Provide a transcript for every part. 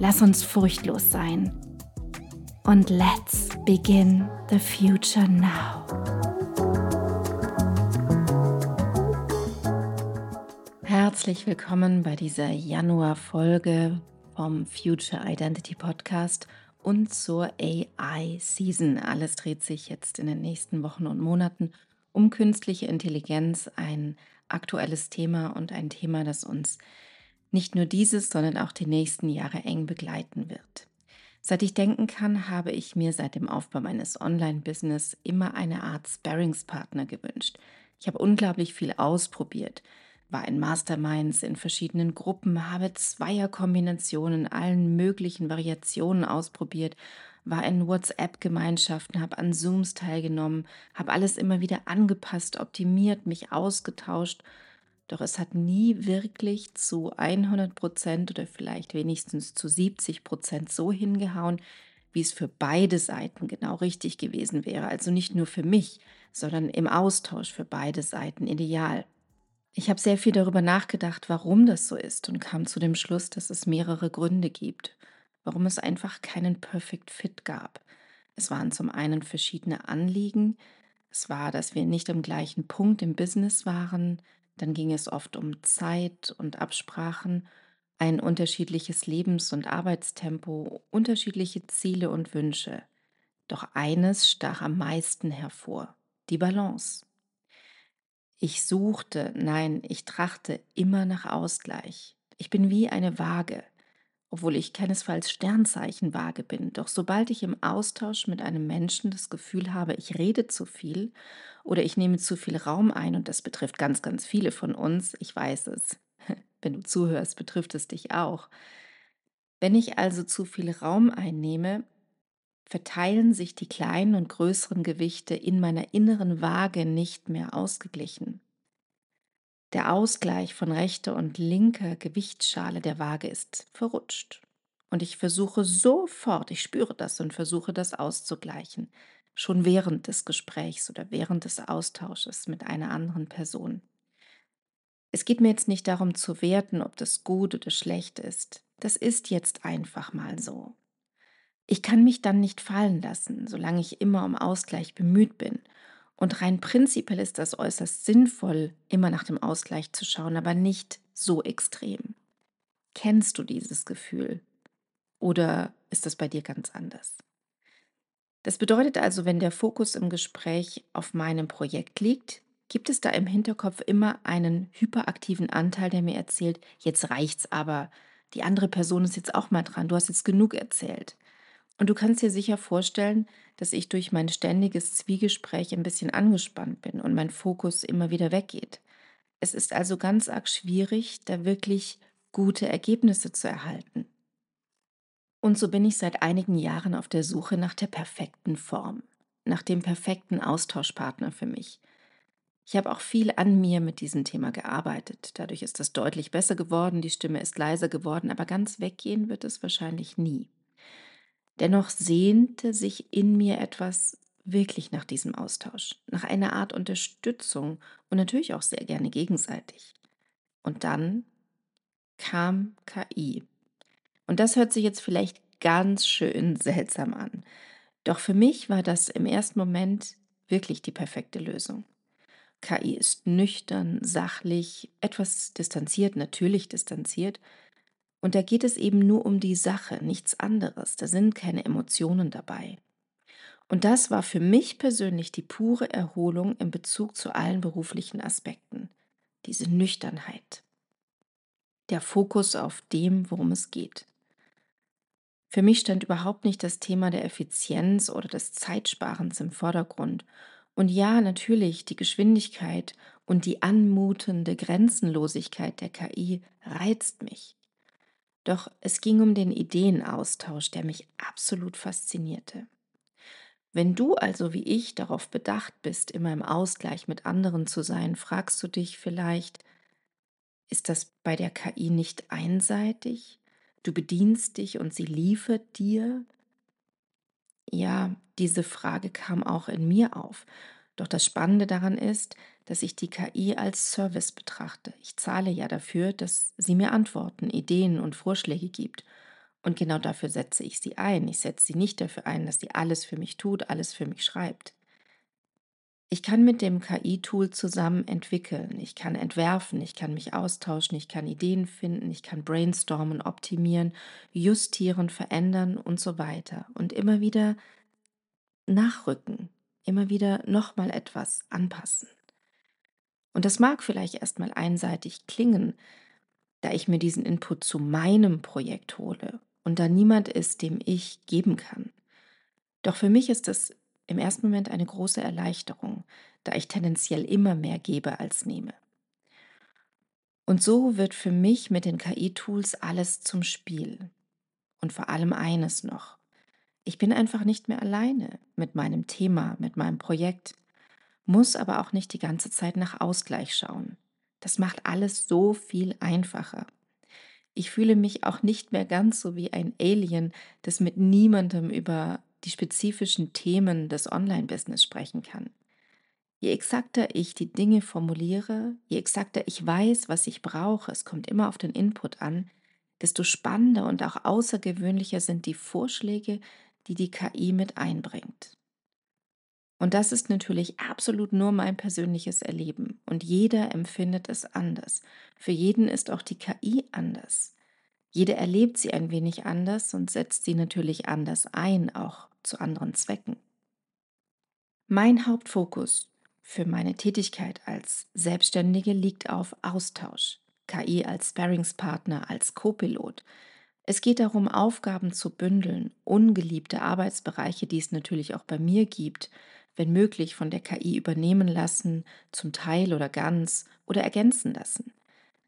Lass uns furchtlos sein. Und let's begin the future now. Herzlich willkommen bei dieser Januar-Folge vom Future Identity Podcast und zur AI Season. Alles dreht sich jetzt in den nächsten Wochen und Monaten um künstliche Intelligenz, ein aktuelles Thema und ein Thema, das uns nicht nur dieses, sondern auch die nächsten Jahre eng begleiten wird. Seit ich denken kann, habe ich mir seit dem Aufbau meines Online-Business immer eine Art Sparringspartner gewünscht. Ich habe unglaublich viel ausprobiert, war in Masterminds in verschiedenen Gruppen, habe Zweierkombinationen, allen möglichen Variationen ausprobiert, war in WhatsApp-Gemeinschaften, habe an Zooms teilgenommen, habe alles immer wieder angepasst, optimiert, mich ausgetauscht doch es hat nie wirklich zu 100 Prozent oder vielleicht wenigstens zu 70 Prozent so hingehauen, wie es für beide Seiten genau richtig gewesen wäre. Also nicht nur für mich, sondern im Austausch für beide Seiten ideal. Ich habe sehr viel darüber nachgedacht, warum das so ist und kam zu dem Schluss, dass es mehrere Gründe gibt, warum es einfach keinen Perfect Fit gab. Es waren zum einen verschiedene Anliegen, es war, dass wir nicht am gleichen Punkt im Business waren, dann ging es oft um Zeit und Absprachen, ein unterschiedliches Lebens- und Arbeitstempo, unterschiedliche Ziele und Wünsche. Doch eines stach am meisten hervor, die Balance. Ich suchte, nein, ich trachte immer nach Ausgleich. Ich bin wie eine Waage obwohl ich keinesfalls Sternzeichenwaage bin. Doch sobald ich im Austausch mit einem Menschen das Gefühl habe, ich rede zu viel oder ich nehme zu viel Raum ein, und das betrifft ganz, ganz viele von uns, ich weiß es, wenn du zuhörst, betrifft es dich auch. Wenn ich also zu viel Raum einnehme, verteilen sich die kleinen und größeren Gewichte in meiner inneren Waage nicht mehr ausgeglichen. Der Ausgleich von rechter und linker Gewichtsschale der Waage ist verrutscht. Und ich versuche sofort, ich spüre das und versuche das auszugleichen, schon während des Gesprächs oder während des Austausches mit einer anderen Person. Es geht mir jetzt nicht darum zu werten, ob das gut oder schlecht ist. Das ist jetzt einfach mal so. Ich kann mich dann nicht fallen lassen, solange ich immer um Ausgleich bemüht bin und rein prinzipiell ist das äußerst sinnvoll, immer nach dem Ausgleich zu schauen, aber nicht so extrem. Kennst du dieses Gefühl? Oder ist das bei dir ganz anders? Das bedeutet also, wenn der Fokus im Gespräch auf meinem Projekt liegt, gibt es da im Hinterkopf immer einen hyperaktiven Anteil, der mir erzählt, jetzt reicht's aber, die andere Person ist jetzt auch mal dran, du hast jetzt genug erzählt. Und du kannst dir sicher vorstellen, dass ich durch mein ständiges Zwiegespräch ein bisschen angespannt bin und mein Fokus immer wieder weggeht. Es ist also ganz arg schwierig, da wirklich gute Ergebnisse zu erhalten. Und so bin ich seit einigen Jahren auf der Suche nach der perfekten Form, nach dem perfekten Austauschpartner für mich. Ich habe auch viel an mir mit diesem Thema gearbeitet. Dadurch ist das deutlich besser geworden, die Stimme ist leiser geworden, aber ganz weggehen wird es wahrscheinlich nie. Dennoch sehnte sich in mir etwas wirklich nach diesem Austausch, nach einer Art Unterstützung und natürlich auch sehr gerne gegenseitig. Und dann kam KI. Und das hört sich jetzt vielleicht ganz schön seltsam an. Doch für mich war das im ersten Moment wirklich die perfekte Lösung. KI ist nüchtern, sachlich, etwas distanziert, natürlich distanziert, und da geht es eben nur um die Sache, nichts anderes. Da sind keine Emotionen dabei. Und das war für mich persönlich die pure Erholung in Bezug zu allen beruflichen Aspekten. Diese Nüchternheit. Der Fokus auf dem, worum es geht. Für mich stand überhaupt nicht das Thema der Effizienz oder des Zeitsparens im Vordergrund. Und ja, natürlich, die Geschwindigkeit und die anmutende Grenzenlosigkeit der KI reizt mich. Doch es ging um den Ideenaustausch, der mich absolut faszinierte. Wenn du also wie ich darauf bedacht bist, immer im Ausgleich mit anderen zu sein, fragst du dich vielleicht, ist das bei der KI nicht einseitig? Du bedienst dich und sie liefert dir? Ja, diese Frage kam auch in mir auf. Doch das Spannende daran ist, dass ich die KI als Service betrachte. Ich zahle ja dafür, dass sie mir Antworten, Ideen und Vorschläge gibt. Und genau dafür setze ich sie ein. Ich setze sie nicht dafür ein, dass sie alles für mich tut, alles für mich schreibt. Ich kann mit dem KI-Tool zusammen entwickeln, ich kann entwerfen, ich kann mich austauschen, ich kann Ideen finden, ich kann brainstormen, optimieren, justieren, verändern und so weiter. Und immer wieder nachrücken, immer wieder nochmal etwas anpassen. Und das mag vielleicht erstmal einseitig klingen, da ich mir diesen Input zu meinem Projekt hole und da niemand ist, dem ich geben kann. Doch für mich ist das im ersten Moment eine große Erleichterung, da ich tendenziell immer mehr gebe als nehme. Und so wird für mich mit den KI-Tools alles zum Spiel. Und vor allem eines noch. Ich bin einfach nicht mehr alleine mit meinem Thema, mit meinem Projekt, muss aber auch nicht die ganze Zeit nach Ausgleich schauen. Das macht alles so viel einfacher. Ich fühle mich auch nicht mehr ganz so wie ein Alien, das mit niemandem über die spezifischen Themen des Online-Business sprechen kann. Je exakter ich die Dinge formuliere, je exakter ich weiß, was ich brauche, es kommt immer auf den Input an, desto spannender und auch außergewöhnlicher sind die Vorschläge, die die KI mit einbringt. Und das ist natürlich absolut nur mein persönliches Erleben und jeder empfindet es anders. Für jeden ist auch die KI anders. Jeder erlebt sie ein wenig anders und setzt sie natürlich anders ein, auch zu anderen Zwecken. Mein Hauptfokus für meine Tätigkeit als Selbstständige liegt auf Austausch, KI als Sparringspartner, als Co-Pilot. Es geht darum, Aufgaben zu bündeln, ungeliebte Arbeitsbereiche, die es natürlich auch bei mir gibt, wenn möglich von der KI übernehmen lassen, zum Teil oder ganz oder ergänzen lassen.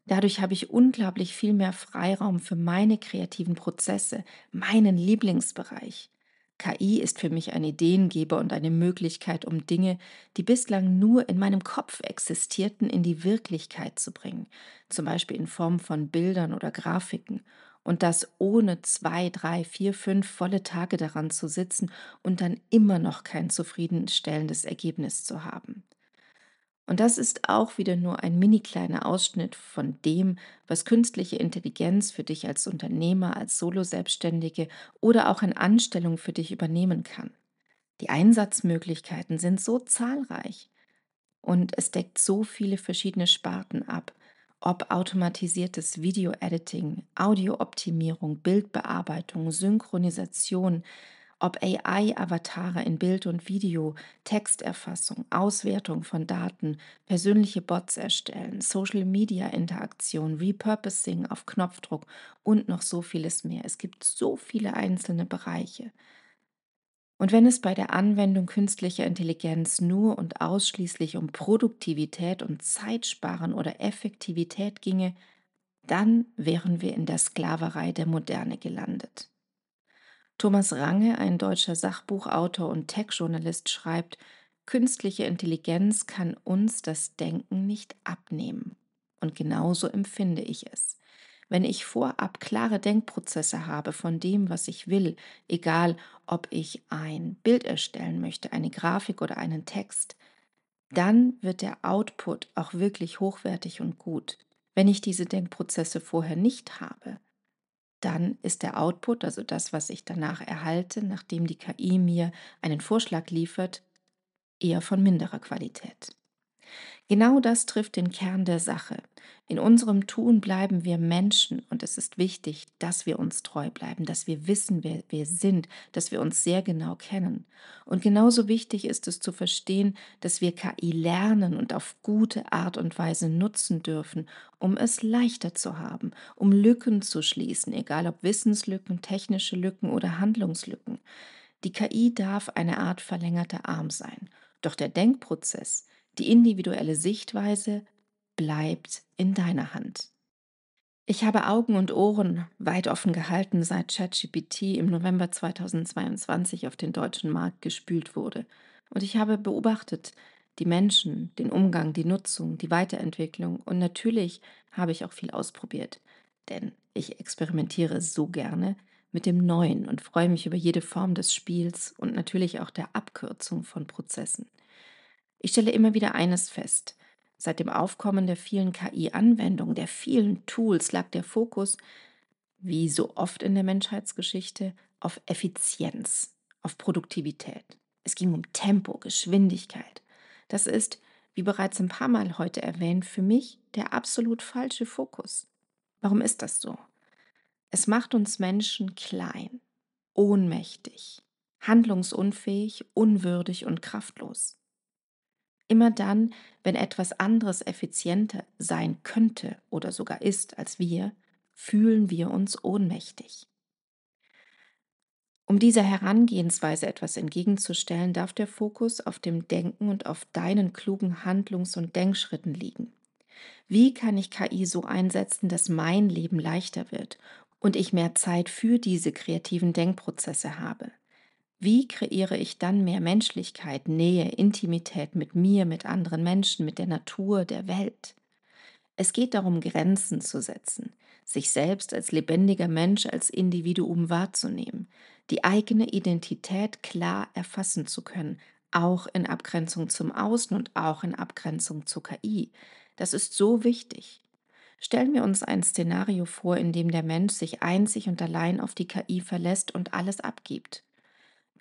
Dadurch habe ich unglaublich viel mehr Freiraum für meine kreativen Prozesse, meinen Lieblingsbereich. KI ist für mich ein Ideengeber und eine Möglichkeit, um Dinge, die bislang nur in meinem Kopf existierten, in die Wirklichkeit zu bringen, zum Beispiel in Form von Bildern oder Grafiken, und das ohne zwei, drei, vier, fünf volle Tage daran zu sitzen und dann immer noch kein zufriedenstellendes Ergebnis zu haben. Und das ist auch wieder nur ein mini kleiner Ausschnitt von dem, was künstliche Intelligenz für dich als Unternehmer, als Solo-Selbstständige oder auch in Anstellung für dich übernehmen kann. Die Einsatzmöglichkeiten sind so zahlreich und es deckt so viele verschiedene Sparten ab, ob automatisiertes Video-Editing, Audio-Optimierung, Bildbearbeitung, Synchronisation, ob AI-Avatare in Bild und Video, Texterfassung, Auswertung von Daten, persönliche Bots erstellen, Social-Media-Interaktion, Repurposing auf Knopfdruck und noch so vieles mehr. Es gibt so viele einzelne Bereiche. Und wenn es bei der Anwendung künstlicher Intelligenz nur und ausschließlich um Produktivität und Zeitsparen oder Effektivität ginge, dann wären wir in der Sklaverei der Moderne gelandet. Thomas Range, ein deutscher Sachbuchautor und Tech-Journalist, schreibt, künstliche Intelligenz kann uns das Denken nicht abnehmen. Und genauso empfinde ich es. Wenn ich vorab klare Denkprozesse habe von dem, was ich will, egal ob ich ein Bild erstellen möchte, eine Grafik oder einen Text, dann wird der Output auch wirklich hochwertig und gut. Wenn ich diese Denkprozesse vorher nicht habe, dann ist der Output, also das, was ich danach erhalte, nachdem die KI mir einen Vorschlag liefert, eher von minderer Qualität. Genau das trifft den Kern der Sache. In unserem Tun bleiben wir Menschen und es ist wichtig, dass wir uns treu bleiben, dass wir wissen, wer wir sind, dass wir uns sehr genau kennen. Und genauso wichtig ist es zu verstehen, dass wir KI lernen und auf gute Art und Weise nutzen dürfen, um es leichter zu haben, um Lücken zu schließen, egal ob Wissenslücken, technische Lücken oder Handlungslücken. Die KI darf eine Art verlängerter Arm sein. Doch der Denkprozess, die individuelle Sichtweise bleibt in deiner Hand. Ich habe Augen und Ohren weit offen gehalten, seit ChatGPT im November 2022 auf den deutschen Markt gespült wurde. Und ich habe beobachtet die Menschen, den Umgang, die Nutzung, die Weiterentwicklung und natürlich habe ich auch viel ausprobiert, denn ich experimentiere so gerne mit dem Neuen und freue mich über jede Form des Spiels und natürlich auch der Abkürzung von Prozessen. Ich stelle immer wieder eines fest. Seit dem Aufkommen der vielen KI-Anwendungen, der vielen Tools lag der Fokus, wie so oft in der Menschheitsgeschichte, auf Effizienz, auf Produktivität. Es ging um Tempo, Geschwindigkeit. Das ist, wie bereits ein paar Mal heute erwähnt, für mich der absolut falsche Fokus. Warum ist das so? Es macht uns Menschen klein, ohnmächtig, handlungsunfähig, unwürdig und kraftlos. Immer dann, wenn etwas anderes effizienter sein könnte oder sogar ist als wir, fühlen wir uns ohnmächtig. Um dieser Herangehensweise etwas entgegenzustellen, darf der Fokus auf dem Denken und auf deinen klugen Handlungs- und Denkschritten liegen. Wie kann ich KI so einsetzen, dass mein Leben leichter wird und ich mehr Zeit für diese kreativen Denkprozesse habe? Wie kreiere ich dann mehr Menschlichkeit, Nähe, Intimität mit mir, mit anderen Menschen, mit der Natur, der Welt? Es geht darum, Grenzen zu setzen, sich selbst als lebendiger Mensch, als Individuum wahrzunehmen, die eigene Identität klar erfassen zu können, auch in Abgrenzung zum Außen und auch in Abgrenzung zur KI. Das ist so wichtig. Stellen wir uns ein Szenario vor, in dem der Mensch sich einzig und allein auf die KI verlässt und alles abgibt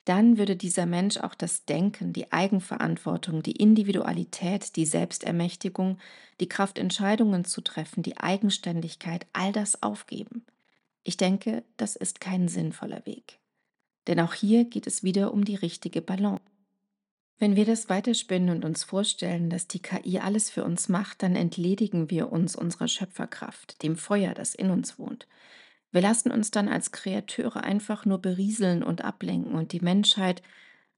dann würde dieser Mensch auch das Denken, die Eigenverantwortung, die Individualität, die Selbstermächtigung, die Kraft, Entscheidungen zu treffen, die Eigenständigkeit, all das aufgeben. Ich denke, das ist kein sinnvoller Weg. Denn auch hier geht es wieder um die richtige Balance. Wenn wir das weiterspinnen und uns vorstellen, dass die KI alles für uns macht, dann entledigen wir uns unserer Schöpferkraft, dem Feuer, das in uns wohnt. Wir lassen uns dann als Kreateure einfach nur berieseln und ablenken und die Menschheit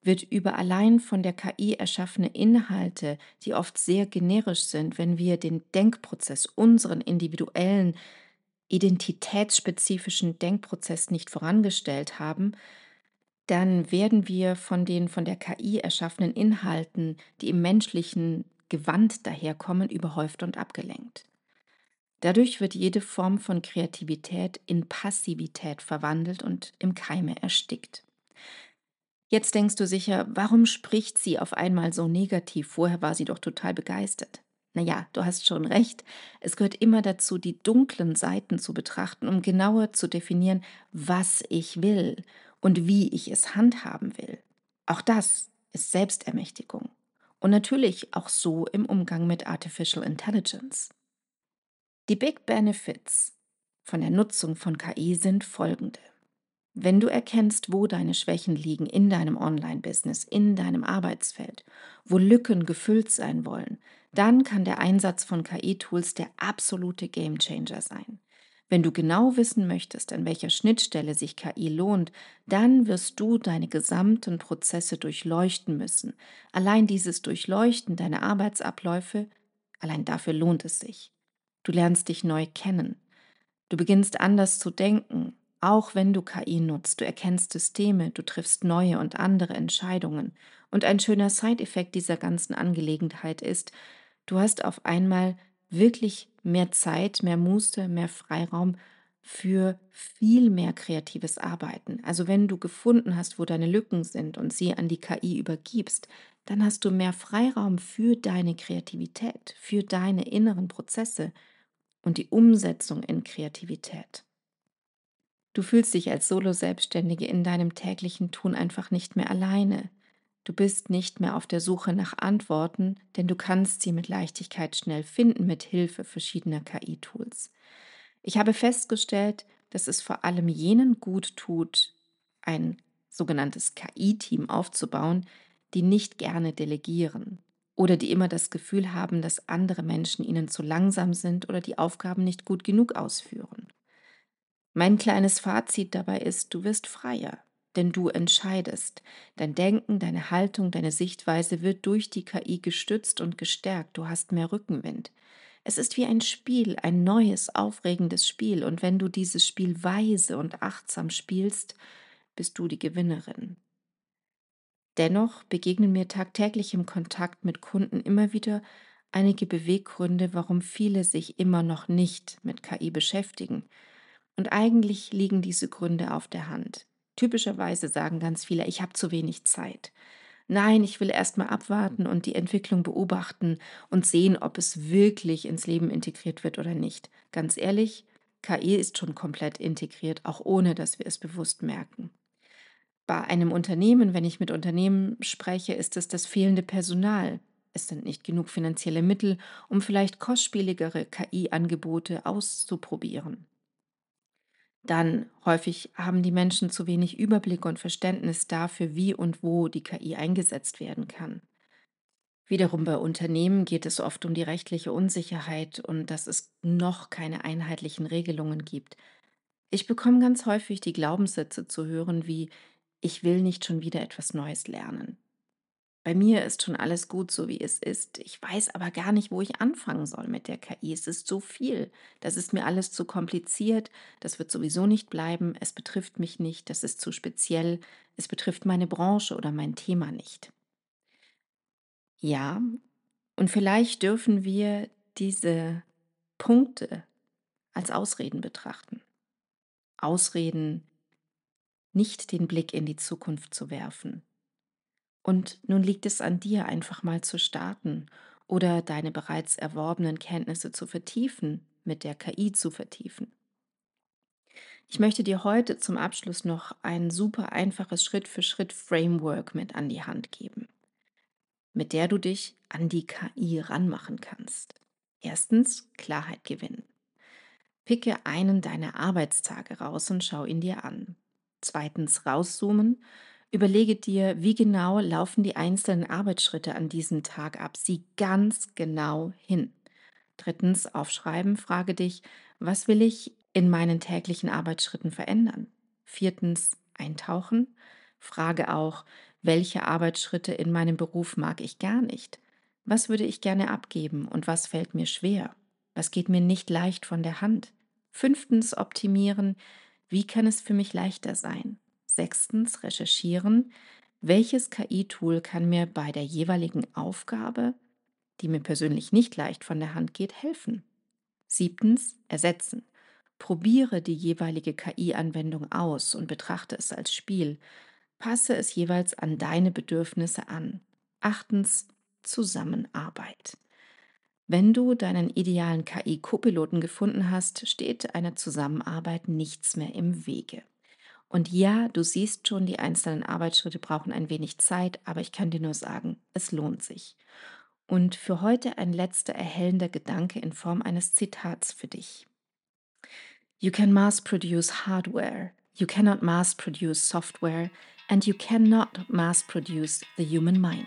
wird über allein von der KI erschaffene Inhalte, die oft sehr generisch sind, wenn wir den Denkprozess, unseren individuellen, identitätsspezifischen Denkprozess nicht vorangestellt haben, dann werden wir von den von der KI erschaffenen Inhalten, die im menschlichen Gewand daherkommen, überhäuft und abgelenkt. Dadurch wird jede Form von Kreativität in Passivität verwandelt und im Keime erstickt. Jetzt denkst du sicher, warum spricht sie auf einmal so negativ? Vorher war sie doch total begeistert. Naja, du hast schon recht. Es gehört immer dazu, die dunklen Seiten zu betrachten, um genauer zu definieren, was ich will und wie ich es handhaben will. Auch das ist Selbstermächtigung. Und natürlich auch so im Umgang mit Artificial Intelligence. Die Big Benefits von der Nutzung von KI sind folgende. Wenn du erkennst, wo deine Schwächen liegen in deinem Online-Business, in deinem Arbeitsfeld, wo Lücken gefüllt sein wollen, dann kann der Einsatz von KI-Tools der absolute Gamechanger sein. Wenn du genau wissen möchtest, an welcher Schnittstelle sich KI lohnt, dann wirst du deine gesamten Prozesse durchleuchten müssen. Allein dieses Durchleuchten deiner Arbeitsabläufe, allein dafür lohnt es sich. Du lernst dich neu kennen. Du beginnst anders zu denken, auch wenn du KI nutzt. Du erkennst Systeme, du triffst neue und andere Entscheidungen. Und ein schöner Side-Effekt dieser ganzen Angelegenheit ist, du hast auf einmal wirklich mehr Zeit, mehr Muße, mehr Freiraum für viel mehr kreatives Arbeiten. Also wenn du gefunden hast, wo deine Lücken sind und sie an die KI übergibst, dann hast du mehr Freiraum für deine Kreativität, für deine inneren Prozesse, und die Umsetzung in Kreativität. Du fühlst dich als Solo-Selbstständige in deinem täglichen Tun einfach nicht mehr alleine. Du bist nicht mehr auf der Suche nach Antworten, denn du kannst sie mit Leichtigkeit schnell finden mit Hilfe verschiedener KI-Tools. Ich habe festgestellt, dass es vor allem jenen gut tut, ein sogenanntes KI-Team aufzubauen, die nicht gerne delegieren oder die immer das Gefühl haben, dass andere Menschen ihnen zu langsam sind oder die Aufgaben nicht gut genug ausführen. Mein kleines Fazit dabei ist, du wirst freier, denn du entscheidest. Dein Denken, deine Haltung, deine Sichtweise wird durch die KI gestützt und gestärkt. Du hast mehr Rückenwind. Es ist wie ein Spiel, ein neues, aufregendes Spiel. Und wenn du dieses Spiel weise und achtsam spielst, bist du die Gewinnerin. Dennoch begegnen mir tagtäglich im Kontakt mit Kunden immer wieder einige Beweggründe, warum viele sich immer noch nicht mit KI beschäftigen. Und eigentlich liegen diese Gründe auf der Hand. Typischerweise sagen ganz viele, ich habe zu wenig Zeit. Nein, ich will erst mal abwarten und die Entwicklung beobachten und sehen, ob es wirklich ins Leben integriert wird oder nicht. Ganz ehrlich, KI ist schon komplett integriert, auch ohne dass wir es bewusst merken. Bei einem Unternehmen, wenn ich mit Unternehmen spreche, ist es das fehlende Personal. Es sind nicht genug finanzielle Mittel, um vielleicht kostspieligere KI-Angebote auszuprobieren dann häufig haben die Menschen zu wenig Überblick und Verständnis dafür, wie und wo die KI eingesetzt werden kann. Wiederum bei Unternehmen geht es oft um die rechtliche Unsicherheit und dass es noch keine einheitlichen Regelungen gibt. Ich bekomme ganz häufig die Glaubenssätze zu hören wie ich will nicht schon wieder etwas Neues lernen. Bei mir ist schon alles gut, so wie es ist. Ich weiß aber gar nicht, wo ich anfangen soll mit der KI. Es ist so viel. Das ist mir alles zu kompliziert. Das wird sowieso nicht bleiben. Es betrifft mich nicht. Das ist zu speziell. Es betrifft meine Branche oder mein Thema nicht. Ja, und vielleicht dürfen wir diese Punkte als Ausreden betrachten. Ausreden, nicht den Blick in die Zukunft zu werfen, und nun liegt es an dir, einfach mal zu starten oder deine bereits erworbenen Kenntnisse zu vertiefen, mit der KI zu vertiefen. Ich möchte dir heute zum Abschluss noch ein super einfaches Schritt-für-Schritt-Framework mit an die Hand geben, mit der du dich an die KI ranmachen kannst. Erstens Klarheit gewinnen. Picke einen deiner Arbeitstage raus und schau ihn dir an. Zweitens rauszoomen Überlege dir, wie genau laufen die einzelnen Arbeitsschritte an diesem Tag ab. Sieh ganz genau hin. Drittens, aufschreiben, frage dich, was will ich in meinen täglichen Arbeitsschritten verändern? Viertens, eintauchen. Frage auch, welche Arbeitsschritte in meinem Beruf mag ich gar nicht? Was würde ich gerne abgeben und was fällt mir schwer? Was geht mir nicht leicht von der Hand? Fünftens, optimieren. Wie kann es für mich leichter sein? Sechstens recherchieren, welches KI-Tool kann mir bei der jeweiligen Aufgabe, die mir persönlich nicht leicht von der Hand geht, helfen. Siebtens ersetzen. Probiere die jeweilige KI-Anwendung aus und betrachte es als Spiel. Passe es jeweils an deine Bedürfnisse an. Achtens Zusammenarbeit. Wenn du deinen idealen KI-Copiloten gefunden hast, steht einer Zusammenarbeit nichts mehr im Wege. Und ja, du siehst schon, die einzelnen Arbeitsschritte brauchen ein wenig Zeit, aber ich kann dir nur sagen, es lohnt sich. Und für heute ein letzter erhellender Gedanke in Form eines Zitats für dich. You can mass produce hardware, you cannot mass produce software, and you cannot mass produce the human mind.